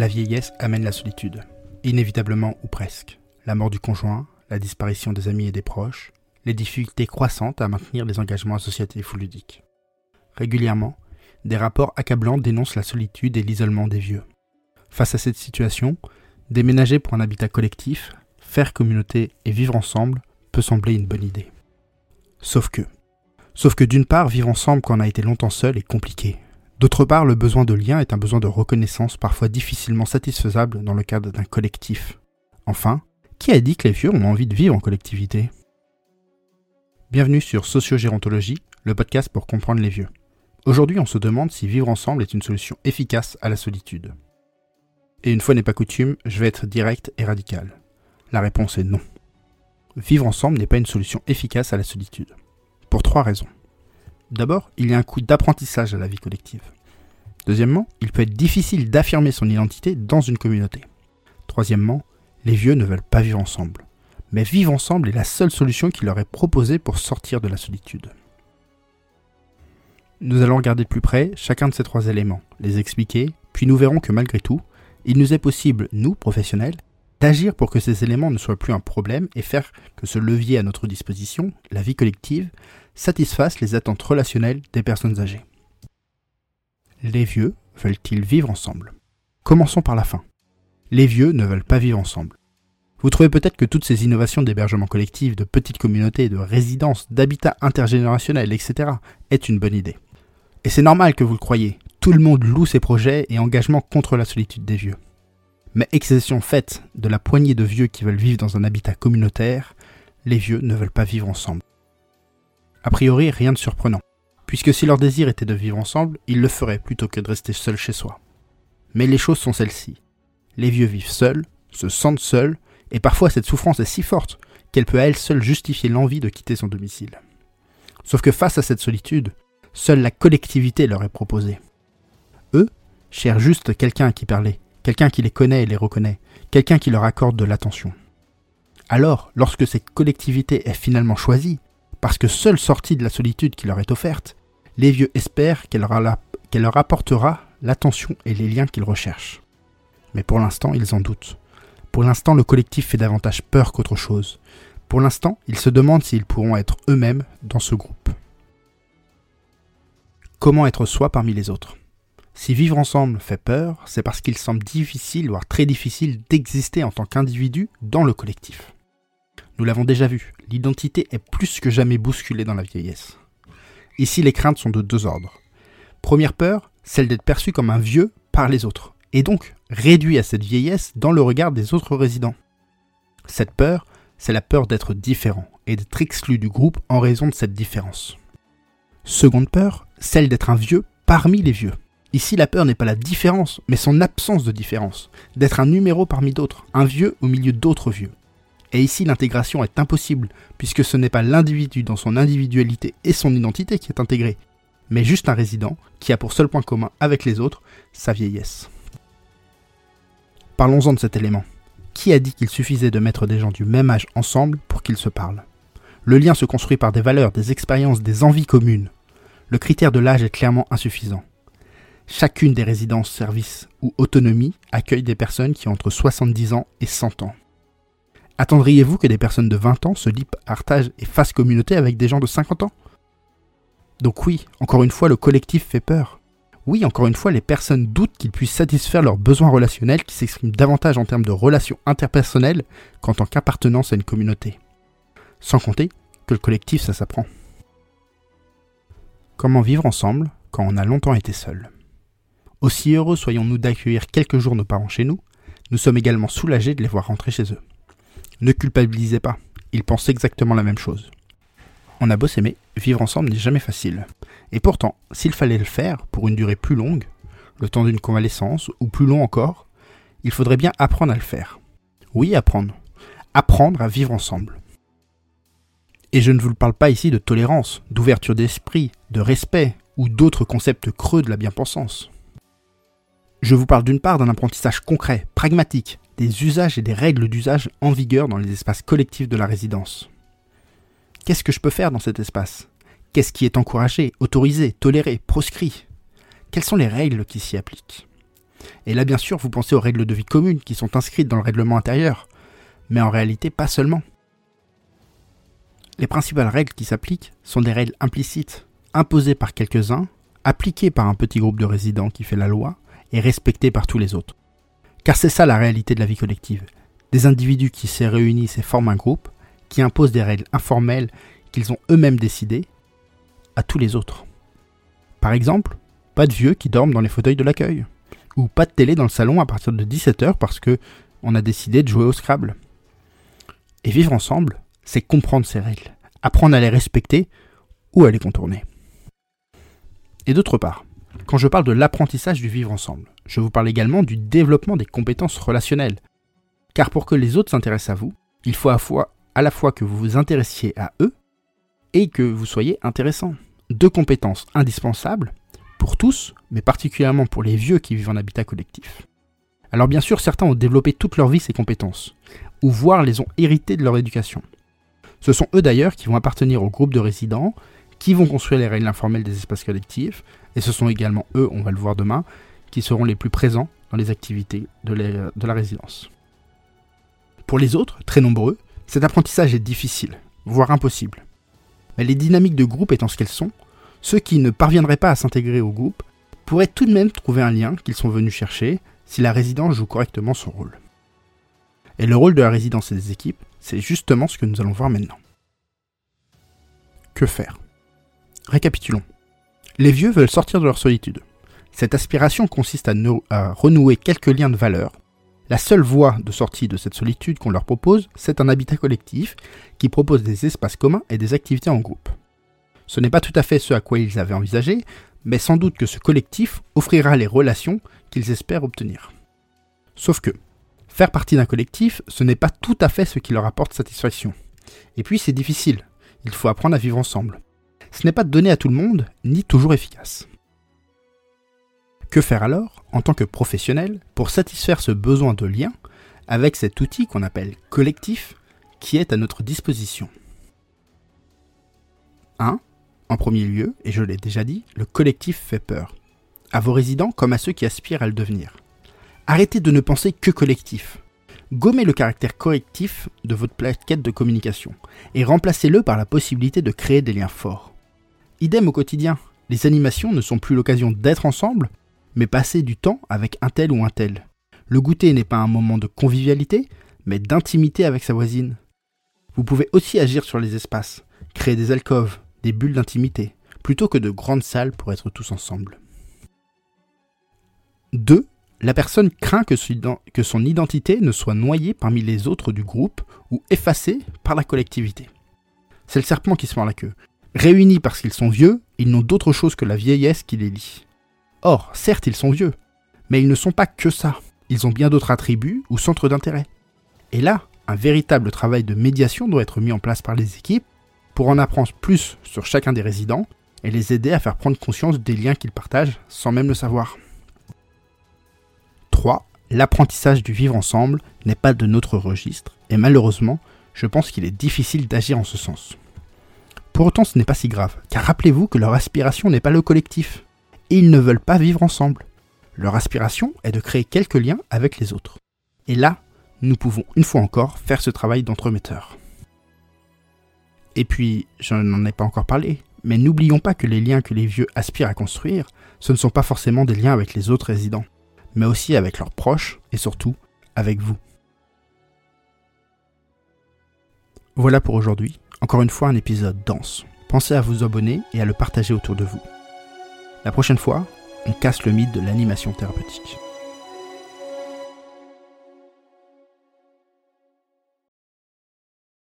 La vieillesse amène la solitude, inévitablement ou presque. La mort du conjoint, la disparition des amis et des proches, les difficultés croissantes à maintenir les engagements associatifs ou ludiques. Régulièrement, des rapports accablants dénoncent la solitude et l'isolement des vieux. Face à cette situation, déménager pour un habitat collectif, faire communauté et vivre ensemble peut sembler une bonne idée. Sauf que, sauf que d'une part, vivre ensemble quand on a été longtemps seul est compliqué. D'autre part, le besoin de lien est un besoin de reconnaissance parfois difficilement satisfaisable dans le cadre d'un collectif. Enfin, qui a dit que les vieux ont envie de vivre en collectivité? Bienvenue sur Sociogérontologie, le podcast pour comprendre les vieux. Aujourd'hui, on se demande si vivre ensemble est une solution efficace à la solitude. Et une fois n'est pas coutume, je vais être direct et radical. La réponse est non. Vivre ensemble n'est pas une solution efficace à la solitude. Pour trois raisons. D'abord, il y a un coût d'apprentissage à la vie collective. Deuxièmement, il peut être difficile d'affirmer son identité dans une communauté. Troisièmement, les vieux ne veulent pas vivre ensemble. Mais vivre ensemble est la seule solution qui leur est proposée pour sortir de la solitude. Nous allons regarder de plus près chacun de ces trois éléments, les expliquer, puis nous verrons que malgré tout, il nous est possible, nous, professionnels, d'agir pour que ces éléments ne soient plus un problème et faire que ce levier à notre disposition, la vie collective, satisfasse les attentes relationnelles des personnes âgées. Les vieux veulent-ils vivre ensemble? Commençons par la fin. Les vieux ne veulent pas vivre ensemble. Vous trouvez peut-être que toutes ces innovations d'hébergement collectif, de petites communautés, de résidences, d'habitat intergénérationnel, etc. est une bonne idée. Et c'est normal que vous le croyez. Tout le monde loue ses projets et engagements contre la solitude des vieux. Mais exception faite de la poignée de vieux qui veulent vivre dans un habitat communautaire, les vieux ne veulent pas vivre ensemble. A priori, rien de surprenant, puisque si leur désir était de vivre ensemble, ils le feraient plutôt que de rester seuls chez soi. Mais les choses sont celles-ci. Les vieux vivent seuls, se sentent seuls, et parfois cette souffrance est si forte qu'elle peut à elle seule justifier l'envie de quitter son domicile. Sauf que face à cette solitude, seule la collectivité leur est proposée. Eux cherchent juste quelqu'un à qui parler, quelqu'un qui les connaît et les reconnaît, quelqu'un qui leur accorde de l'attention. Alors, lorsque cette collectivité est finalement choisie, parce que seule sortie de la solitude qui leur est offerte, les vieux espèrent qu'elle leur apportera l'attention et les liens qu'ils recherchent. Mais pour l'instant, ils en doutent. Pour l'instant, le collectif fait davantage peur qu'autre chose. Pour l'instant, ils se demandent s'ils pourront être eux-mêmes dans ce groupe. Comment être soi parmi les autres? Si vivre ensemble fait peur, c'est parce qu'il semble difficile, voire très difficile, d'exister en tant qu'individu dans le collectif. Nous l'avons déjà vu, l'identité est plus que jamais bousculée dans la vieillesse. Ici, les craintes sont de deux ordres. Première peur, celle d'être perçu comme un vieux par les autres, et donc réduit à cette vieillesse dans le regard des autres résidents. Cette peur, c'est la peur d'être différent et d'être exclu du groupe en raison de cette différence. Seconde peur, celle d'être un vieux parmi les vieux. Ici, la peur n'est pas la différence, mais son absence de différence, d'être un numéro parmi d'autres, un vieux au milieu d'autres vieux. Et ici, l'intégration est impossible, puisque ce n'est pas l'individu dans son individualité et son identité qui est intégré, mais juste un résident qui a pour seul point commun avec les autres sa vieillesse. Parlons-en de cet élément. Qui a dit qu'il suffisait de mettre des gens du même âge ensemble pour qu'ils se parlent? Le lien se construit par des valeurs, des expériences, des envies communes. Le critère de l'âge est clairement insuffisant. Chacune des résidences, services ou autonomie accueille des personnes qui ont entre 70 ans et 100 ans. Attendriez-vous que des personnes de 20 ans se lient, partagent et fassent communauté avec des gens de 50 ans? Donc oui, encore une fois, le collectif fait peur. Oui, encore une fois, les personnes doutent qu'ils puissent satisfaire leurs besoins relationnels qui s'expriment davantage en termes de relations interpersonnelles qu'en tant qu'appartenance à une communauté. Sans compter que le collectif, ça s'apprend. Comment vivre ensemble quand on a longtemps été seul? Aussi heureux soyons-nous d'accueillir quelques jours nos parents chez nous, nous sommes également soulagés de les voir rentrer chez eux. Ne culpabilisez pas, ils pensent exactement la même chose. On a beau s'aimer, vivre ensemble n'est jamais facile. Et pourtant, s'il fallait le faire pour une durée plus longue, le temps d'une convalescence, ou plus long encore, il faudrait bien apprendre à le faire. Oui, apprendre. Apprendre à vivre ensemble. Et je ne vous parle pas ici de tolérance, d'ouverture d'esprit, de respect, ou d'autres concepts creux de la bien-pensance. Je vous parle d'une part d'un apprentissage concret, pragmatique, des usages et des règles d'usage en vigueur dans les espaces collectifs de la résidence. Qu'est-ce que je peux faire dans cet espace? Qu'est-ce qui est encouragé, autorisé, toléré, proscrit? Quelles sont les règles qui s'y appliquent? Et là, bien sûr, vous pensez aux règles de vie communes qui sont inscrites dans le règlement intérieur. Mais en réalité, pas seulement. Les principales règles qui s'appliquent sont des règles implicites, imposées par quelques-uns, appliquées par un petit groupe de résidents qui fait la loi, et respectées par tous les autres. Car c'est ça la réalité de la vie collective. Des individus qui se réunissent et forment un groupe, qui imposent des règles informelles qu'ils ont eux-mêmes décidées, à tous les autres. Par exemple, pas de vieux qui dorment dans les fauteuils de l'accueil, ou pas de télé dans le salon à partir de 17h parce que on a décidé de jouer au Scrabble. Et vivre ensemble, c'est comprendre ces règles, apprendre à les respecter ou à les contourner. Et d'autre part, quand je parle de l'apprentissage du vivre ensemble, je vous parle également du développement des compétences relationnelles. Car pour que les autres s'intéressent à vous, il faut à, la fois que vous vous intéressiez à eux et que vous soyez intéressant. Deux compétences indispensables pour tous, mais particulièrement pour les vieux qui vivent en habitat collectif. Alors bien sûr, certains ont développé toute leur vie ces compétences, ou voire les ont héritées de leur éducation. Ce sont eux d'ailleurs qui vont appartenir au groupe de résidents, qui vont construire les règles informelles des espaces collectifs, et ce sont également eux, on va le voir demain, qui seront les plus présents dans les activités de, la résidence. Pour les autres, très nombreux, cet apprentissage est difficile, voire impossible. Mais les dynamiques de groupe étant ce qu'elles sont, ceux qui ne parviendraient pas à s'intégrer au groupe pourraient tout de même trouver un lien qu'ils sont venus chercher si la résidence joue correctement son rôle. Et le rôle de la résidence et des équipes, c'est justement ce que nous allons voir maintenant. Que faire? Récapitulons. Les vieux veulent sortir de leur solitude. Cette aspiration consiste à, renouer quelques liens de valeur. La seule voie de sortie de cette solitude qu'on leur propose, c'est un habitat collectif qui propose des espaces communs et des activités en groupe. Ce n'est pas tout à fait ce à quoi ils avaient envisagé, mais sans doute que ce collectif offrira les relations qu'ils espèrent obtenir. Sauf que, Faire partie d'un collectif, ce n'est pas tout à fait ce qui leur apporte satisfaction. Et puis c'est difficile, il faut apprendre à vivre ensemble. Ce n'est pas donné à tout le monde, ni toujours efficace. Que faire alors, en tant que professionnel, pour satisfaire ce besoin de lien avec cet outil qu'on appelle collectif qui est à notre disposition? 1. En premier lieu, et je l'ai déjà dit, le collectif fait peur. À vos résidents comme à ceux qui aspirent à le devenir. Arrêtez de ne penser que collectif. Gommez le caractère correctif de votre plaquette de communication et remplacez-le par la possibilité de créer des liens forts. Idem au quotidien. Les animations ne sont plus l'occasion d'être ensemble, mais passer du temps avec un tel ou un tel. Le goûter n'est pas un moment de convivialité, mais d'intimité avec sa voisine. Vous pouvez aussi agir sur les espaces, créer des alcôves, des bulles d'intimité, plutôt que de grandes salles pour être tous ensemble. 2 la personne craint que son identité ne soit noyée parmi les autres du groupe ou effacée par la collectivité. C'est le serpent qui se mord la queue. Réunis parce qu'ils sont vieux, ils n'ont d'autre chose que la vieillesse qui les lie. Or, certes, ils sont vieux, mais ils ne sont pas que ça. Ils ont bien d'autres attributs ou centres d'intérêt. Et là, un véritable travail de médiation doit être mis en place par les équipes pour en apprendre plus sur chacun des résidents et les aider à faire prendre conscience des liens qu'ils partagent sans même le savoir. 3. L'apprentissage du vivre ensemble n'est pas de notre registre, et malheureusement, je pense qu'il est difficile d'agir en ce sens. Pour autant, ce n'est pas si grave, car rappelez-vous que leur aspiration n'est pas le collectif, et ils ne veulent pas vivre ensemble. Leur aspiration est de créer quelques liens avec les autres. Et là, nous pouvons une fois encore faire ce travail d'entremetteur. Et puis, je n'en ai pas encore parlé, mais n'oublions pas que les liens que les vieux aspirent à construire, ce ne sont pas forcément des liens avec les autres résidents mais aussi avec leurs proches et surtout avec vous. Voilà pour aujourd'hui, encore une fois un épisode dense. Pensez à vous abonner et à le partager autour de vous. La prochaine fois, on casse le mythe de l'animation thérapeutique.